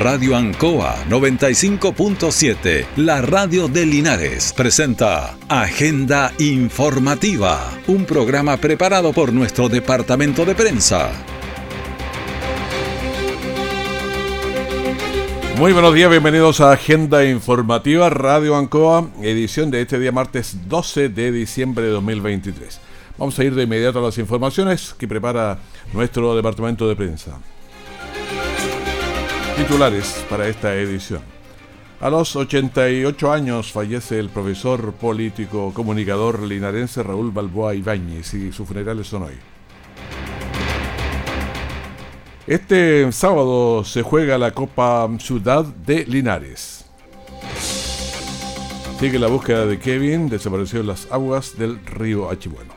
Radio Ancoa 95.7, la radio de Linares, presenta Agenda Informativa, un programa preparado por nuestro departamento de prensa. Muy buenos días, bienvenidos a Agenda Informativa Radio Ancoa, edición de este día martes 12 de diciembre de 2023. Vamos a ir de inmediato a las informaciones que prepara nuestro departamento de prensa. Titulares para esta edición. A los 88 años fallece el profesor político comunicador linarense Raúl Balboa Ibáñez y sus funerales son hoy. Este sábado se juega la Copa Ciudad de Linares. Sigue la búsqueda de Kevin, desapareció en las aguas del río Achibueno.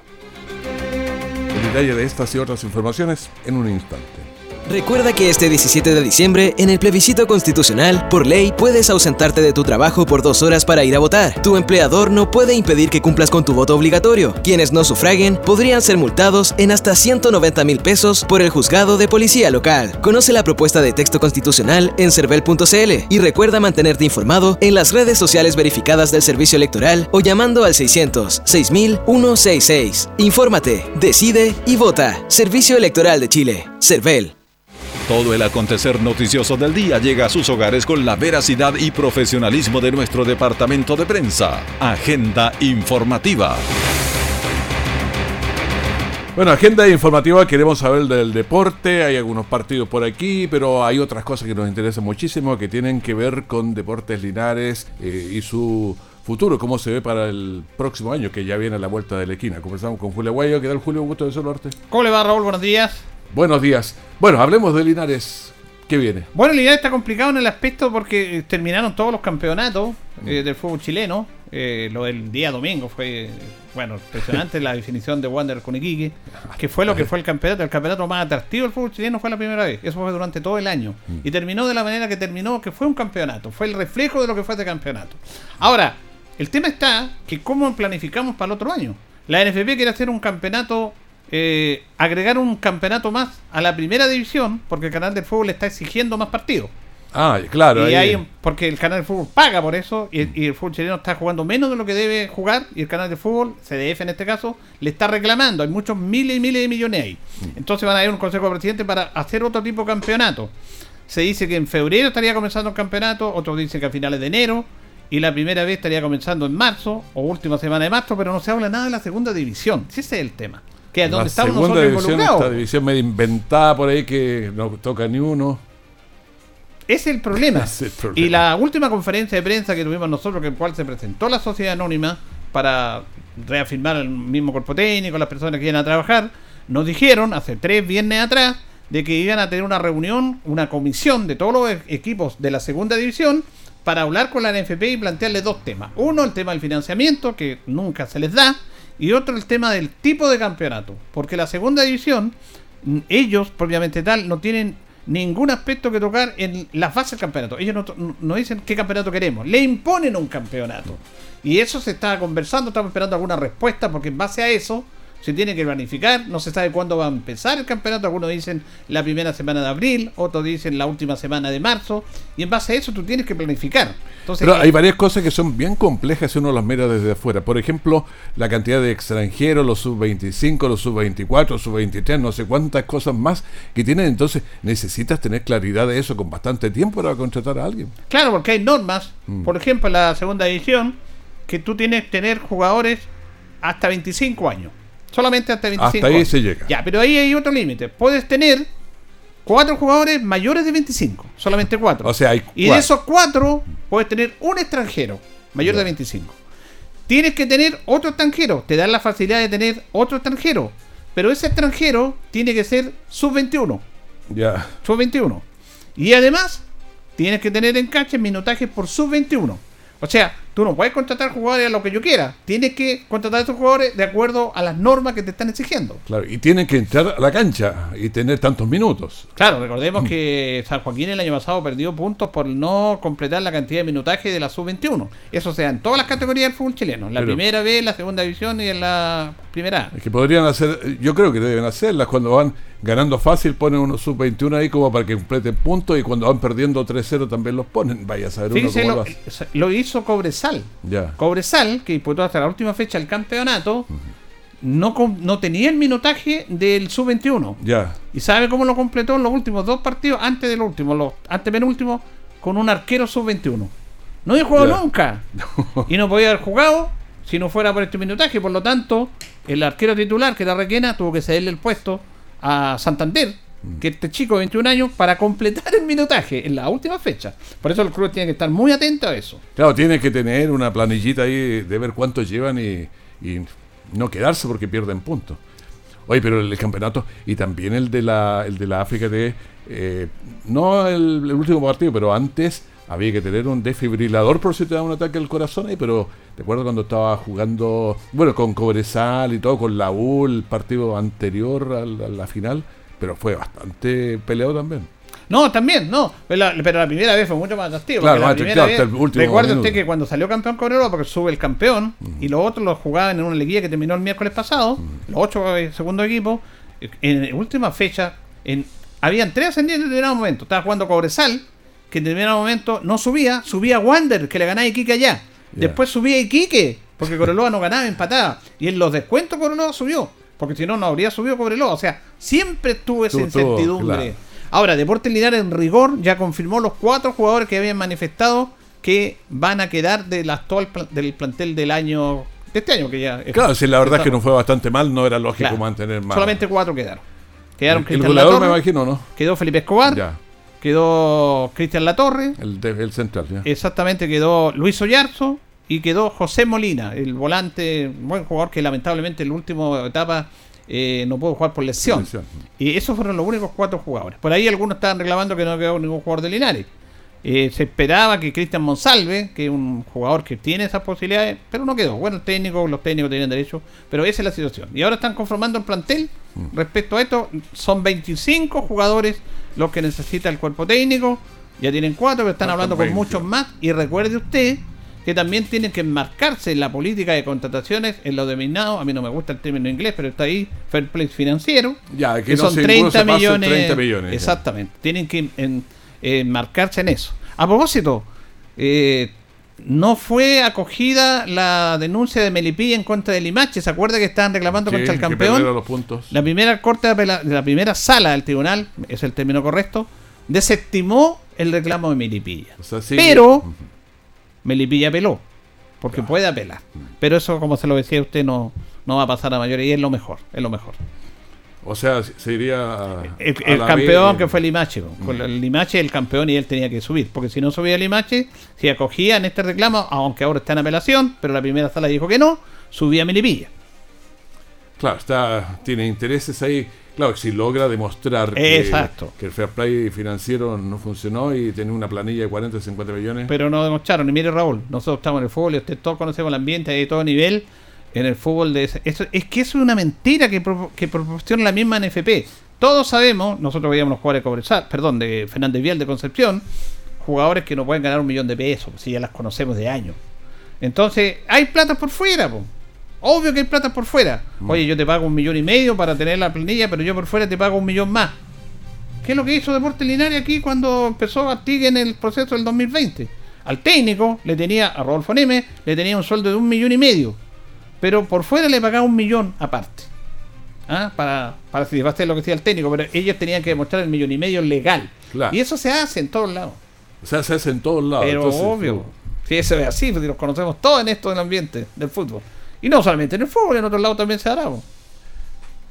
El detalle de estas y otras informaciones en un instante. Recuerda que este 17 de diciembre, en el plebiscito constitucional, por ley, puedes ausentarte de tu trabajo por dos horas para ir a votar. Tu empleador no puede impedir que cumplas con tu voto obligatorio. Quienes no sufraguen podrían ser multados en hasta 190 mil pesos por el juzgado de policía local. Conoce la propuesta de texto constitucional en cervel.cl y recuerda mantenerte informado en las redes sociales verificadas del servicio electoral o llamando al 600 6166. Infórmate, decide y vota. Servicio Electoral de Chile. Cervel. Todo el acontecer noticioso del día llega a sus hogares con la veracidad y profesionalismo de nuestro departamento de prensa. Agenda informativa. Bueno, agenda informativa, queremos saber del deporte, hay algunos partidos por aquí, pero hay otras cosas que nos interesan muchísimo que tienen que ver con Deportes Linares eh, y su futuro, cómo se ve para el próximo año, que ya viene a la vuelta de la esquina. Conversamos con Julio Guayo, ¿qué tal Julio? Un gusto de saludarte. ¿Cómo le va Raúl? Buenos días. Buenos días. Bueno, hablemos de Linares. ¿Qué viene? Bueno, Linares está complicado en el aspecto porque eh, terminaron todos los campeonatos Mm. eh, del fútbol chileno. Eh, lo del día domingo fue, bueno, impresionante la definición de Wander con Iquique, que fue lo que fue el campeonato. El campeonato más atractivo del fútbol chileno fue la primera vez. Eso fue durante todo el año. Mm. Y terminó de la manera que terminó, que fue un campeonato. Fue el reflejo de lo que fue este campeonato. Ahora, el tema está que cómo planificamos para el otro año. La NFP quiere hacer un campeonato eh, agregar un campeonato más a la primera división, porque el canal de fútbol le está exigiendo más partidos. Ah, claro. y ahí- hay, porque el canal de fútbol paga por eso, y, y el fútbol chileno está jugando menos de lo que debe jugar, y el canal de fútbol, CDF en este caso, le está reclamando. Hay muchos miles y miles de millones ahí. Entonces van a ir un consejo de presidente para hacer otro tipo de campeonato. Se dice que en febrero estaría comenzando el campeonato, otros dicen que a finales de enero, y la primera vez estaría comenzando en marzo, o última semana de marzo, pero no se habla nada de la segunda división. Si ese es el tema. Que es la donde estamos segunda nosotros división, involucrados. esta división medio inventada por ahí que no toca ni uno. Es el problema. Es el problema. Y la última conferencia de prensa que tuvimos nosotros, que en cual se presentó la sociedad anónima para reafirmar el mismo cuerpo técnico, las personas que iban a trabajar, nos dijeron hace tres viernes atrás de que iban a tener una reunión, una comisión de todos los e- equipos de la segunda división para hablar con la NFP y plantearle dos temas. Uno, el tema del financiamiento, que nunca se les da, y otro, el tema del tipo de campeonato. Porque la segunda división, ellos, propiamente tal, no tienen ningún aspecto que tocar en las bases del campeonato. Ellos no, no dicen qué campeonato queremos, le imponen un campeonato. Y eso se está conversando, estamos esperando alguna respuesta, porque en base a eso se tiene que planificar, no se sabe cuándo va a empezar el campeonato, algunos dicen la primera semana de abril, otros dicen la última semana de marzo, y en base a eso tú tienes que planificar. Entonces, Pero eh, hay varias cosas que son bien complejas si uno las mira desde afuera. Por ejemplo, la cantidad de extranjeros, los sub-25, los sub-24, sub-23, no sé cuántas cosas más que tienen. Entonces, necesitas tener claridad de eso con bastante tiempo para contratar a alguien. Claro, porque hay normas, Mm. por ejemplo, en la segunda edición, que tú tienes que tener jugadores hasta 25 años. Solamente hasta 25 Hasta ahí se llega. Ya, pero ahí hay otro límite. Puedes tener cuatro jugadores mayores de 25. Solamente cuatro. O sea, hay y de cuatro. esos cuatro, puedes tener un extranjero mayor Ya. de 25. Tienes que tener otro extranjero. Te dan la facilidad de tener otro extranjero. Pero ese extranjero tiene que ser sub-21 Ya. sub-21. Y además, tienes que tener en cancha minutajes por sub-21. O sea, Tú no puedes contratar jugadores a lo que yo quiera. Tienes que contratar a esos jugadores de acuerdo a las normas que te están exigiendo. Claro, y tienen que entrar a la cancha y tener tantos minutos. Claro, recordemos que San Joaquín el año pasado perdió puntos por no completar la cantidad de minutaje de la sub-21. Eso se da en todas las categorías del fútbol chileno. En la Pero- primera B, en la segunda división y en la primera A. Es que podrían hacer, yo creo que deben hacerlas cuando van ganando fácil, ponen unos sub-21 ahí como para que completen puntos y cuando van perdiendo 3-0 también los ponen. Vaya a saber uno Fíjese, cómo lo, lo lo hizo Cobresal. Cobresal, que disputó hasta la última fecha el campeonato, no, no tenía el minutaje del sub-21. Ya. ¿Y sabe cómo lo completó en los últimos dos partidos? Antes del último, los antepenúltimos, con un arquero sub-21. No había jugado nunca. Y no podía haber jugado si no fuera por este minutaje. Por lo tanto, el arquero titular, que era Requena, tuvo que cederle el puesto a Santander, que este chico de 21 años, para completar el minutaje en la última fecha. Por eso el club tiene que estar muy atento a eso. Claro, tiene que tener una planillita ahí de ver cuántos llevan y, no quedarse porque pierden puntos. Oye, pero el campeonato y también el de la, el de la África de eh, no el, último partido, pero antes había que tener un desfibrilador por si te da un ataque al corazón ahí, pero recuerdo cuando estaba jugando, bueno, con Cobresal y todo, con la U, el partido anterior a a la final, pero fue bastante peleado también. No, también, no. Pero la, pero la primera vez fue mucho más atractivo. Claro, la primera hasta vez- el último Recuerde minuto. usted que cuando salió campeón Cobreloa, porque sube el campeón, y los otros los jugaban en una liguilla que terminó el miércoles pasado, los ocho eh, segundos equipos, eh, en última fecha, en, habían tres ascendientes en determinado momento. Estaba jugando Cobresal, que en determinado momento no subía, subía Wander, que le ganaba Iquique allá. Después subía Iquique, porque Cobreloa no ganaba, empataba. Y en los descuentos Cobreloa subió, porque si no, no habría subido Cobreloa. O sea, siempre tuvo esa incertidumbre. claro. Ahora, Deportes Linares en rigor ya confirmó los cuatro jugadores que habían manifestado que van a quedar del actual pla- del plantel del año de este año que ya Claro, si la verdad es que no fue bastante mal, no era lógico Claro. mantener más. Solamente cuatro quedaron. Quedaron el, el Cristian goleador me imagino, ¿no? quedó Felipe Escobar, Ya, quedó Cristian Latorre, el, de- el central, ya. exactamente quedó Luis Oyarzo y quedó José Molina, el volante, buen jugador que lamentablemente en la última etapa eh, no pudo jugar por lesión. Lesión. Y esos fueron los únicos cuatro jugadores. Por ahí algunos estaban reclamando que no quedó ningún jugador de Linares. Eh, se esperaba que Cristian Monsalve, que es un jugador que tiene esas posibilidades, pero no quedó. Bueno, el técnico, los técnicos tenían derecho, pero esa es la situación. Y ahora están conformando el plantel. Respecto a esto, son 25 jugadores los que necesita el cuerpo técnico. Ya tienen cuatro, pero están hablando con 20. muchos más. Y recuerde usted que también tienen que enmarcarse en la política de contrataciones, en lo denominado, a mí no me gusta el término inglés, pero está ahí, fair play financiero, Ya, que que no son se- ninguno 30 se pase millones. 30 millones, ya. Exactamente. Tienen que en- enmarcarse en eso. A propósito, eh, no fue acogida la denuncia de Melipilla en contra de Limache. ¿Se acuerda que estaban reclamando Sí, contra el campeón? perdieron los puntos. La primera corte de apela- la primera sala del tribunal, es el término correcto, desestimó el reclamo de Melipilla. O sea, sí, Pero. Melipilla apeló, porque puede apelar. Pero eso, como se lo decía usted, no, no va a pasar a mayores y es lo mejor, es lo mejor. O sea, se iría a, El, el campeón que fue Limache, con el Limache el campeón y él tenía que subir, porque si no subía Limache, si acogía en este reclamo, aunque ahora está en apelación, pero la primera sala dijo que no, subía Melipilla. Claro, está, tiene intereses ahí. Claro, si logra demostrar que, el fair play financiero no funcionó y tiene una planilla de 40 50 millones. Pero no demostraron. Y mire Raúl, nosotros estamos en el fútbol y usted todos conocemos el ambiente de todo nivel en el fútbol de ese- eso, es que eso es una mentira que, pro- que proporciona la misma NFP. Todos sabemos, nosotros veíamos los jugadores de Cobresal, perdón, de Fernández Vial de Concepción, jugadores que no pueden ganar un millón de pesos, si ya las conocemos de años. Entonces, hay plata por fuera, po. Obvio que hay plata por fuera. Oye, yo te pago un millón y medio para tener la planilla, pero yo por fuera te pago un millón más. ¿Qué es lo que hizo Deportes Linares aquí cuando empezó Artigue en el proceso del 2020? Al técnico le tenía, a Rodolfo Neme, le tenía un sueldo de un millón y medio. Pero por fuera le pagaba un millón aparte. ¿Ah? Para, para satisfacer lo que decía el técnico, pero ellos tenían que demostrar el millón y medio legal. Claro. Y eso se hace en todos lados. O sea, se hace en todos lados. pero entonces, obvio. no. Si eso es así, pues, los conocemos todos en esto del ambiente del fútbol. Y no solamente en el fútbol, en otros lados también se hará. po.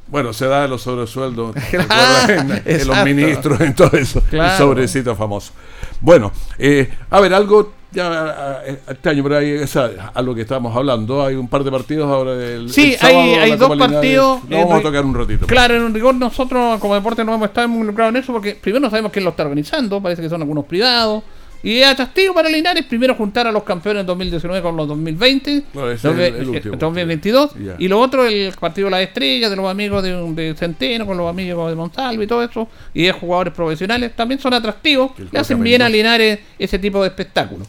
Bueno, se da los sobresueldos ¿te Claro, en, en los ministros, en todo eso. Claro. El sobrecito famoso. Bueno, eh, a ver, algo ya eh, este año, pero hay o sea, a lo que estábamos hablando, hay un par de partidos ahora del Sí, el sábado, hay- hay dos Copa partidos, Lo eh, vamos a re- tocar un ratito. Claro, en rigor nosotros como deporte no hemos estado involucrados en eso porque primero no sabemos quién lo está organizando, parece que son algunos privados, Y es atractivo para Linares primero juntar a los campeones 2019 con los 2020, No, ese es el- el último. 2022, Ya. y lo otro el partido de las estrellas, de los amigos de, de Centeno, con los amigos de Monsalvo y todo eso, y de jugadores profesionales, también son atractivos, le hacen bien a. Linares ese tipo de espectáculos.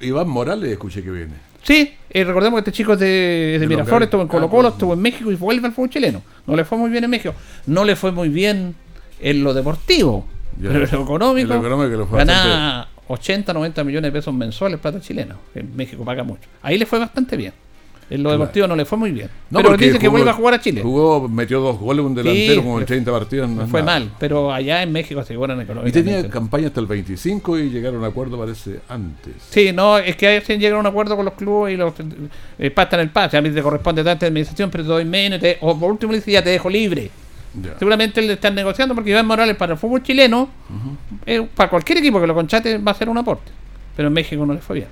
Iván Morales, escuché que viene. Sí, eh, recordemos que este chico es de, Miraflores, estuvo en Ah, Colo Colo, pues. estuvo en México y vuelve al fútbol chileno. No le fue muy bien en México. No le fue muy bien en lo deportivo. Ya. Pero en lo económico, En lo económico le fue ganaba 80, 90 millones de pesos mensuales plata chilena. En México paga mucho. Ahí le fue bastante bien. En lo Claro. deportivo no le fue muy bien. No, pero dice que vuelve a jugar a Chile. Jugó, metió dos goles, un delantero como en 30 partidos. no fue nada. mal, pero allá en México aseguran Y económicamente. tenía campaña hasta el 25 y llegaron a un acuerdo, parece, antes. Sí, no, es que a veces llegan a un acuerdo con los clubes y los eh, pactan el pase. A mí te corresponde tanta administración, pero te doy menos. y te- o por último le dice ya te dejo libre. Seguramente le están negociando porque Iván Morales para el fútbol chileno, eh, para cualquier equipo que lo contrate va a ser un aporte. Pero en México no le fue bien.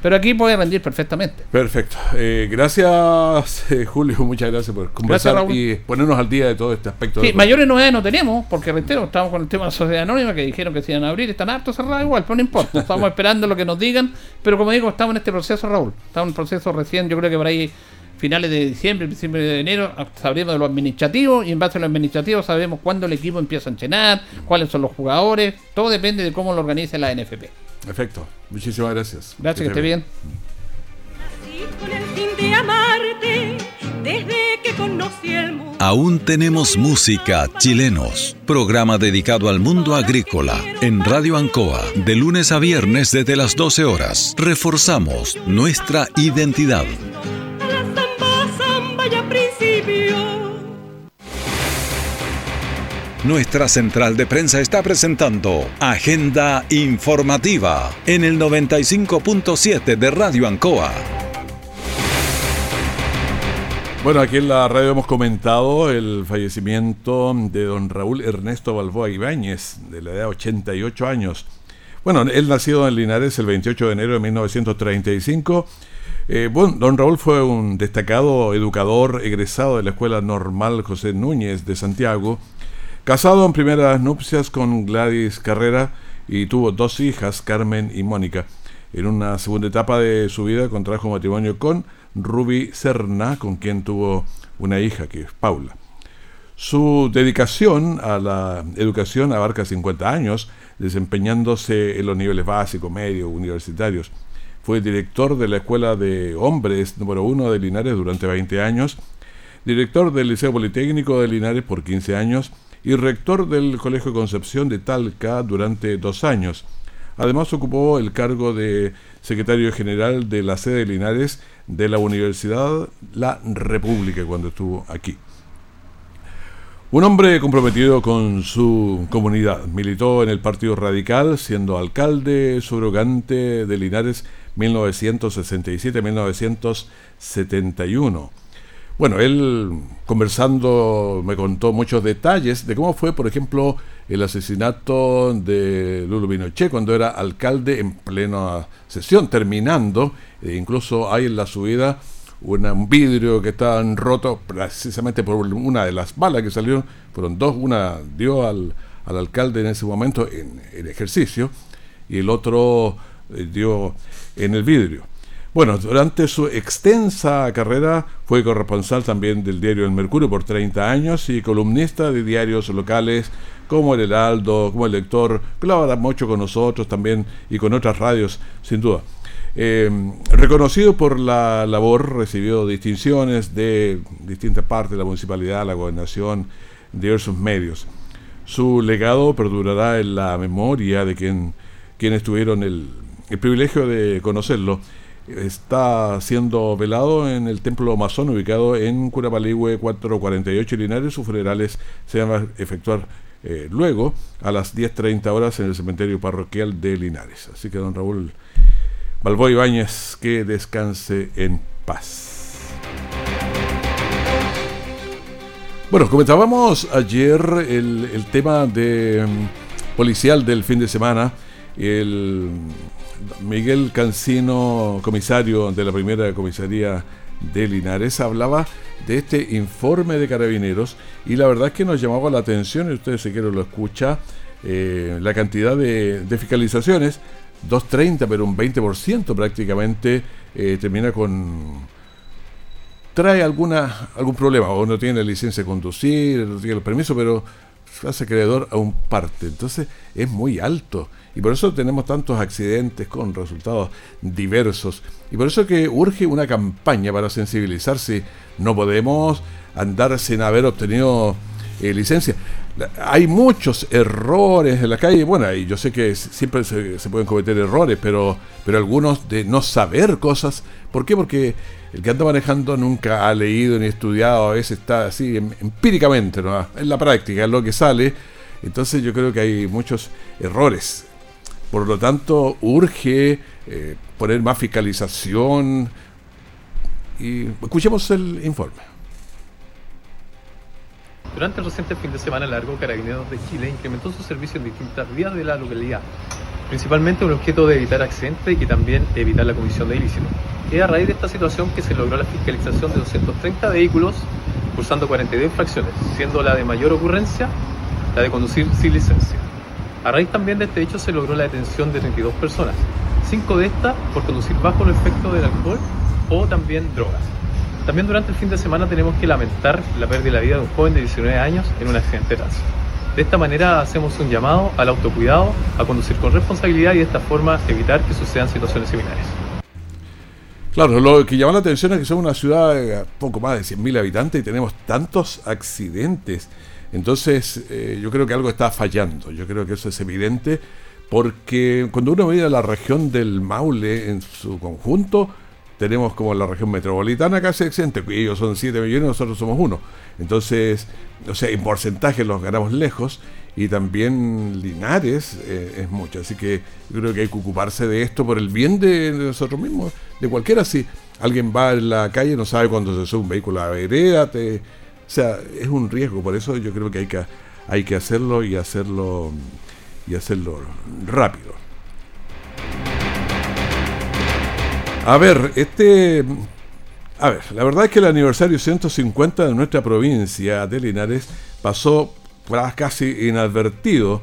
Pero aquí puede rendir perfectamente. Perfecto. Eh, gracias, eh, Julio. Muchas gracias por conversar y ponernos al día de todo este aspecto. Sí, mayores novedades no tenemos, porque reitero, estamos con el tema de la sociedad anónima que dijeron que se iban a abrir, están hartos cerrados igual, pero no importa, estamos esperando lo que nos digan, pero como digo, estamos en este proceso, Raúl, estamos en un proceso recién, yo creo que por ahí finales de diciembre, principios de enero, sabremos de lo administrativo y en base a lo administrativo sabemos cuándo el equipo empieza a entrenar, cuáles son los jugadores, todo depende de cómo lo organice la NFP. Perfecto. Muchísimas gracias. Gracias, que esté bien. Nací con el fin de amarte desde que conocí el mundo. Aún tenemos música chilenos. Programa dedicado al mundo agrícola en Radio Ancoa de lunes a viernes desde las 12 horas. Reforzamos nuestra identidad. Principio. Nuestra central de prensa está presentando Agenda Informativa en el 95.7 de Radio Ancoa. Bueno, aquí en la radio hemos comentado el fallecimiento de don Raúl Ernesto Balboa Ibáñez, de la edad de 88 años. Bueno, él nacido en Linares el 28 de enero de 1935. Eh, bueno, don Raúl fue un destacado educador egresado de la Escuela Normal José Núñez de Santiago, casado en primeras nupcias con Gladys Carrera y tuvo dos hijas, Carmen y Mónica. En una segunda etapa de su vida contrajo matrimonio con Ruby Serna, con quien tuvo una hija, que es Paula. Su dedicación a la educación abarca 50 años, desempeñándose en los niveles básicos, medios, universitarios. Fue director de la Escuela de Hombres número 1 de Linares durante 20 años, director del Liceo Politécnico de Linares por 15 años y rector del Colegio Concepción de Talca durante dos años. Además ocupó el cargo de secretario general de la sede de Linares de la Universidad La República cuando estuvo aquí. Un hombre comprometido con su comunidad. Militó en el Partido Radical, siendo alcalde subrogante de Linares 1967-1971. Bueno, él conversando me contó muchos detalles de cómo fue, por ejemplo, el asesinato de Lulu Pinochet cuando era alcalde en plena sesión, terminando, e incluso hay en la subida un vidrio que estaba roto precisamente por una de las balas que salieron, fueron dos, una dio al, al alcalde en ese momento en, en ejercicio y el otro dio en el vidrio. Bueno, durante su extensa carrera fue corresponsal también del diario El Mercurio por 30 años y columnista de diarios locales como El Heraldo, como El Lector, colabora mucho con nosotros también y con otras radios, sin duda. Eh, reconocido por la labor, recibió distinciones de distintas partes de la municipalidad, la gobernación, diversos medios. Su legado perdurará en la memoria de quien, quienes tuvieron el, el privilegio de conocerlo. Está siendo velado en el templo masón ubicado en Curapaligüe 448 Linares. Sus funerales se van a efectuar eh, luego a las 10.30 horas en el cementerio parroquial de Linares. Así que don Raúl Balboa Ibáñez, que descanse en paz. Bueno, comentábamos ayer el, el tema de mm, policial del fin de semana. El Miguel Cancino, comisario de la primera comisaría de Linares, hablaba de este informe de carabineros y la verdad es que nos llamaba la atención, y ustedes si quieren lo escucha, eh, la cantidad de, de fiscalizaciones 2.30, pero un 20% prácticamente eh, termina con... trae alguna, algún problema, o no tiene licencia de conducir, no tiene el permiso, pero hace acreedor a un parte. Entonces es muy alto. Y por eso tenemos tantos accidentes con resultados diversos. Y por eso que urge una campaña para sensibilizarse. No podemos andar sin haber obtenido eh, licencia. Hay muchos errores en la calle. Bueno, y yo sé que siempre se, pueden cometer errores, pero, pero algunos de no saber cosas. ¿Por qué? Porque el que anda manejando nunca ha leído ni estudiado, a veces está así em, empíricamente, ¿no? en la práctica, es lo que sale. Entonces yo creo que hay muchos errores. Por lo tanto, urge eh, poner más fiscalización. Y escuchemos el informe. Durante el reciente fin de semana largo, Carabineros de Chile incrementó su servicio en distintas vías de la localidad, principalmente el objeto de evitar accidentes y también evitar la comisión de ilícitos. Es a raíz de esta situación que se logró la fiscalización de 230 vehículos, cursando 42 infracciones, siendo la de mayor ocurrencia la de conducir sin licencia. A raíz también de este hecho se logró la detención de 32 personas, 5 de estas por conducir bajo el efecto del alcohol o también drogas. También durante el fin de semana tenemos que lamentar la pérdida de la vida de un joven de 19 años en un accidente de tránsito. De esta manera hacemos un llamado al autocuidado, a conducir con responsabilidad y de esta forma evitar que sucedan situaciones similares. Claro, lo que llama la atención es que somos una ciudad de poco más de 100.000 habitantes y tenemos tantos accidentes. Entonces, eh, yo creo que algo está fallando. Yo creo que eso es evidente porque cuando uno mira la región del Maule en su conjunto, tenemos como la región metropolitana casi exente, ellos son 7 millones, nosotros somos uno. Entonces, o sea, en porcentaje los ganamos lejos y también Linares eh, es mucho. Así que yo creo que hay que ocuparse de esto por el bien de, nosotros mismos, de cualquiera. Si alguien va en la calle, no sabe cuándo se sube un vehículo a la vereda, o sea, es un riesgo. Por eso yo creo que hay que, hay que hacerlo y hacerlo y hacerlo rápido. A ver, este. A ver, la verdad es que el aniversario 150 de nuestra provincia de Linares pasó casi inadvertido.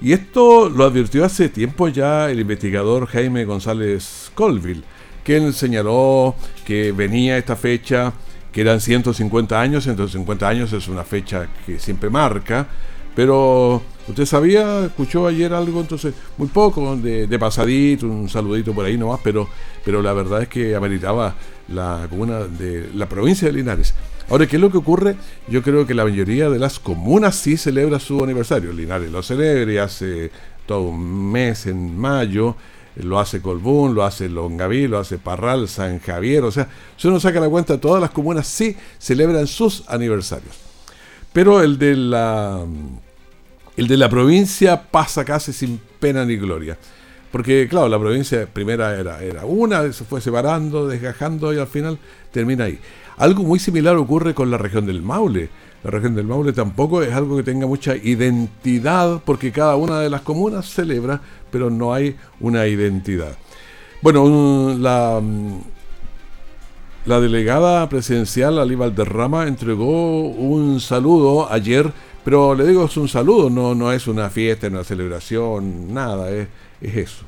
Y esto lo advirtió hace tiempo ya el investigador Jaime González Colville, quien señaló que venía esta fecha, que eran 150 años, 150 años es una fecha que siempre marca, pero usted sabía, escuchó ayer algo, entonces muy poco, de, de, pasadito, un saludito por ahí nomás, pero, pero la verdad es que ameritaba la comuna de la provincia de Linares. Ahora, ¿qué es lo que ocurre? Yo creo que la mayoría de las comunas sí celebra su aniversario. Linares lo celebra hace todo un mes en mayo, lo hace Colbún, lo hace Longaví, lo hace Parral, San Javier, o sea, si uno saca la cuenta, todas las comunas sí celebran sus aniversarios. Pero el de la el de la provincia pasa casi sin pena ni gloria. Porque, claro, la provincia primera era, era una, se fue separando, desgajando y al final termina ahí. Algo muy similar ocurre con la región del Maule. La región del Maule tampoco es algo que tenga mucha identidad, porque cada una de las comunas celebra, pero no hay una identidad. Bueno, la, la delegada presidencial, Ali Valderrama, entregó un saludo ayer pero le digo, es un saludo, no, no es una fiesta, una celebración, nada, es, es eso.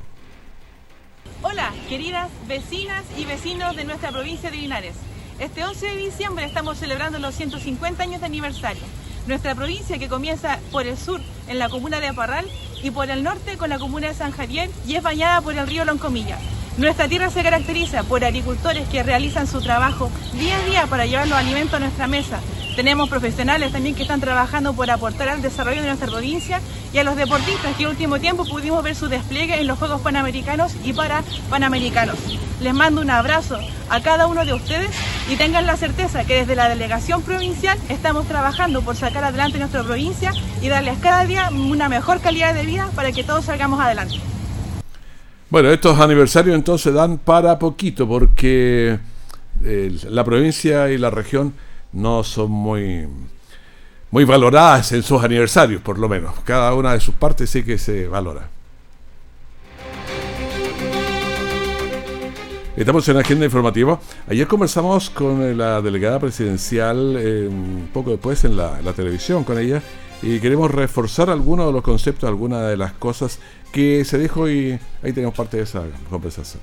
Hola, queridas vecinas y vecinos de nuestra provincia de Linares. Este 11 de diciembre estamos celebrando los 150 años de aniversario. Nuestra provincia que comienza por el sur en la comuna de Aparral y por el norte con la comuna de San Javier y es bañada por el río Loncomilla. Nuestra tierra se caracteriza por agricultores que realizan su trabajo día a día para llevar los alimentos a nuestra mesa. Tenemos profesionales también que están trabajando por aportar al desarrollo de nuestra provincia y a los deportistas que en último tiempo pudimos ver su despliegue en los Juegos Panamericanos y para Panamericanos. Les mando un abrazo a cada uno de ustedes y tengan la certeza que desde la delegación provincial estamos trabajando por sacar adelante nuestra provincia y darles cada día una mejor calidad de vida para que todos salgamos adelante. Bueno, estos aniversarios entonces dan para poquito porque eh, la provincia y la región no son muy, muy valoradas en sus aniversarios, por lo menos. Cada una de sus partes sí que se valora. Estamos en agenda informativa. Ayer conversamos con la delegada presidencial, eh, poco después en la, la televisión con ella, y queremos reforzar algunos de los conceptos, algunas de las cosas que se dijo y ahí tenemos parte de esa conversación.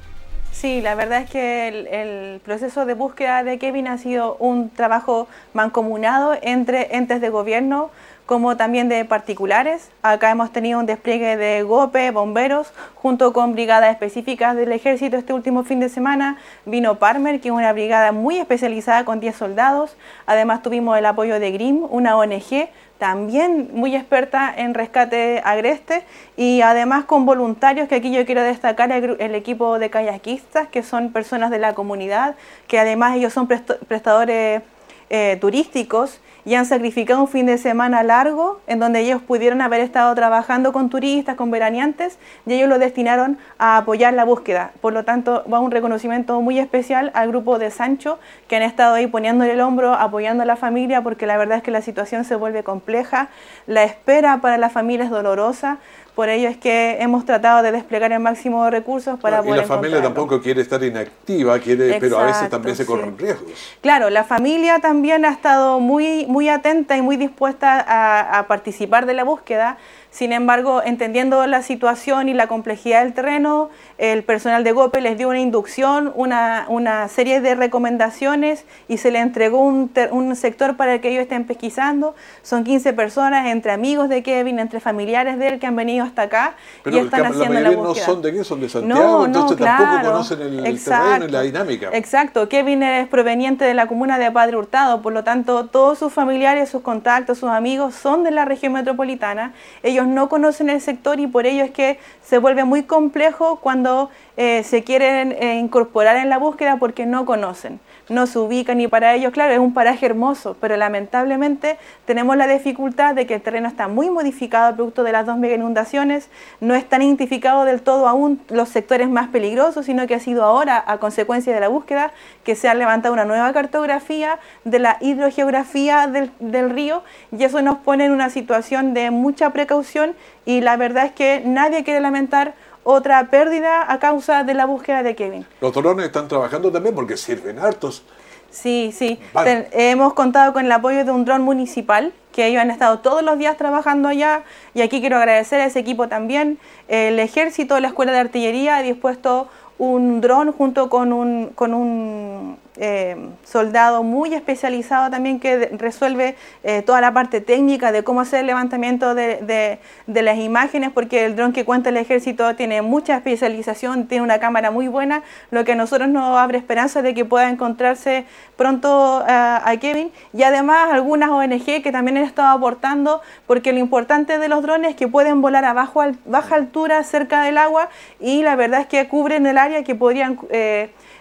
Sí, la verdad es que el, el, proceso de búsqueda de Kevin ha sido un trabajo mancomunado entre entes de gobierno como también de particulares. Acá hemos tenido un despliegue de GOPE, bomberos, junto con brigadas específicas del ejército este último fin de semana. Vino Parmer, que es una brigada muy especializada con 10 soldados. Además tuvimos el apoyo de GRIM, una ONG también muy experta en rescate agreste y además con voluntarios, que aquí yo quiero destacar el, equipo de kayakistas, que son personas de la comunidad, que además ellos son prestadores eh, turísticos y han sacrificado un fin de semana largo en donde ellos pudieron haber estado trabajando con turistas, con veraneantes, y ellos lo destinaron a apoyar la búsqueda. Por lo tanto, va un reconocimiento muy especial al grupo de Sancho, que han estado ahí poniéndole el hombro, apoyando a la familia, porque la verdad es que la situación se vuelve compleja, la espera para la familia es dolorosa, por ello es que hemos tratado de desplegar el máximo de recursos para poder. Y la familia tampoco quiere estar inactiva, quiere, pero a veces también se corren riesgos. Claro, la familia también ha estado muy, muy atenta y muy dispuesta a, a participar de la búsqueda. Sin embargo, entendiendo la situación y la complejidad del terreno, el personal de GOPE les dio una inducción, una, una serie de recomendaciones y se le entregó un, un, sector para el que ellos estén pesquisando. Son 15 personas, entre amigos de Kevin, entre familiares de él que han venido hasta acá Pero y están la haciendo la búsqueda. no son de aquí, son de Santiago, no, entonces no, tampoco claro, conocen el, exacto, terreno y la dinámica. Exacto, Kevin es proveniente de la comuna de Padre Hurtado, por lo tanto todos sus familiares, sus contactos, sus amigos son de la región metropolitana. Ellos no conocen el sector y por ello es que se vuelve muy complejo cuando eh, se quieren eh, incorporar en la búsqueda porque no conocen, no se ubican y para ellos, claro, es un paraje hermoso, pero lamentablemente tenemos la dificultad de que el terreno está muy modificado producto de las dos mega inundaciones, no están identificados del todo aún los sectores más peligrosos, sino que ha sido ahora, a consecuencia de la búsqueda, que se ha levantado una nueva cartografía de la hidrogeografía del, del río y eso nos pone en una situación de mucha precaución y la verdad es que nadie quiere lamentar otra pérdida a causa de la búsqueda de Kevin. Los drones están trabajando también porque sirven hartos. Sí, sí. Ten, hemos contado con el apoyo de un dron municipal, que ellos han estado todos los días trabajando allá, y aquí quiero agradecer a ese equipo también. El ejército, la escuela de artillería ha dispuesto un dron junto con un, con un eh, soldado muy especializado también que resuelve eh, toda la parte técnica de cómo hacer el levantamiento de, de, las imágenes, porque el dron que cuenta el ejército tiene mucha especialización, tiene una cámara muy buena, lo que a nosotros nos abre esperanza de que pueda encontrarse pronto uh, a Kevin. Y además algunas ONG que también han estado aportando, porque lo importante de los drones es que pueden volar a bajo, baja altura cerca del agua y la verdad es que cubren el área que podrían...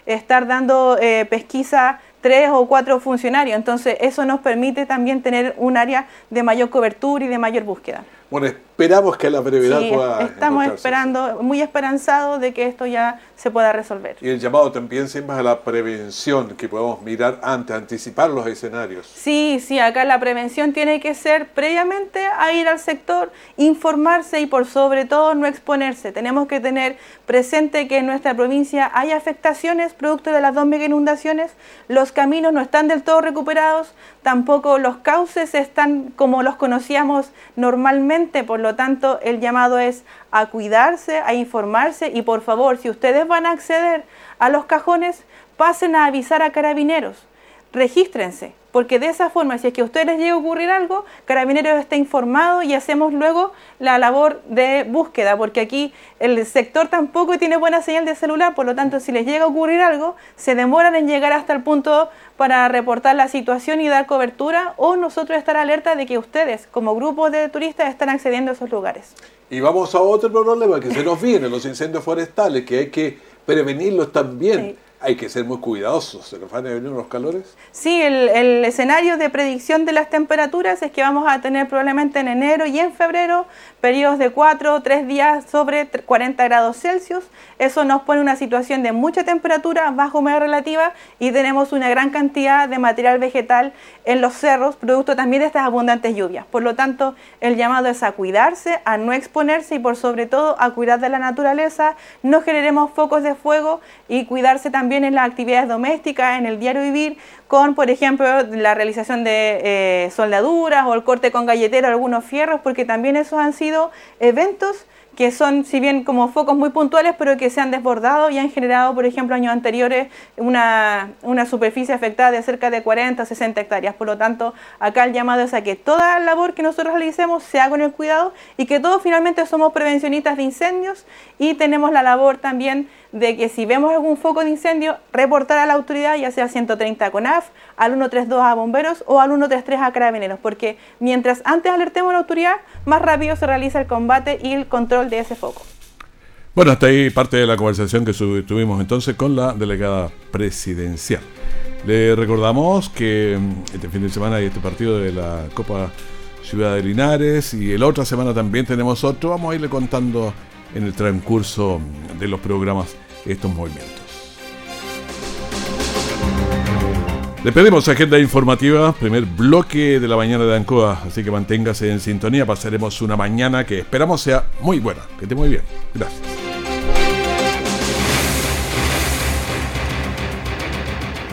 estar dando eh, pesquisa tres o cuatro funcionarios. Entonces, eso nos permite también tener un área de mayor cobertura y de mayor búsqueda. Bueno, esperamos que a la brevedad sí, pueda. Estamos esperando, muy esperanzados de que esto ya se pueda resolver. Y el llamado también siempre a la prevención, que podamos mirar antes, anticipar los escenarios. Sí, sí, acá la prevención tiene que ser previamente a ir al sector, informarse y por sobre todo no exponerse. Tenemos que tener presente que en nuestra provincia hay afectaciones producto de las dos mega inundaciones, los caminos no están del todo recuperados, tampoco los cauces están como los conocíamos normalmente, por lo tanto el llamado es a cuidarse, a informarse y por favor, si ustedes van a acceder a los cajones, pasen a avisar a carabineros, regístrense, porque de esa forma, si es que a ustedes les llega a ocurrir algo, Carabineros está informado y hacemos luego la labor de búsqueda, porque aquí el sector tampoco tiene buena señal de celular, por lo tanto, si les llega a ocurrir algo, se demoran en llegar hasta el punto para reportar la situación y dar cobertura, o nosotros estar alerta de que ustedes, como grupo de turistas, están accediendo a esos lugares. Y vamos a otro problema que se nos viene, los incendios forestales, que hay que prevenirlos también. Sí hay que ser muy cuidadosos. ¿Se nos van a venir unos calores? Sí, el, el, escenario de predicción de las temperaturas es que vamos a tener probablemente en enero y en febrero periodos de 4 o 3 días sobre 40 grados Celsius. Eso nos pone una situación de mucha temperatura, baja humedad relativa y tenemos una gran cantidad de material vegetal en los cerros, producto también de estas abundantes lluvias. Por lo tanto, el llamado es a cuidarse, a no exponerse y por sobre todo a cuidar de la naturaleza, no generemos focos de fuego y cuidarse también en las actividades domésticas, en el diario vivir, con, por ejemplo, la realización de eh, soldaduras o el corte con galletero algunos fierros, porque también esos han sido eventos que son, si bien como focos muy puntuales, pero que se han desbordado y han generado, por ejemplo, años anteriores, una, superficie afectada de cerca de 40 o 60 hectáreas. Por lo tanto, acá el llamado es a que toda la labor que nosotros realicemos se haga con el cuidado y que todos finalmente somos prevencionistas de incendios y tenemos la labor también de que si vemos algún foco de incendio, reportar a la autoridad, ya sea 130 CONAF, al 132 a bomberos o al 133 a carabineros, porque mientras antes alertemos a la autoridad, más rápido se realiza el combate y el control de ese foco. Bueno, hasta ahí parte de la conversación que tuvimos entonces con la delegada presidencial. Le recordamos que mm, este fin de semana hay este partido de la Copa Ciudad de Linares y la otra semana también tenemos otro. Vamos a irle contando en el transcurso de los programas estos movimientos. Le pedimos agenda informativa, primer bloque de la mañana de Ancoa, así que manténgase en sintonía, pasaremos una mañana que esperamos sea muy buena, que esté muy bien. Gracias.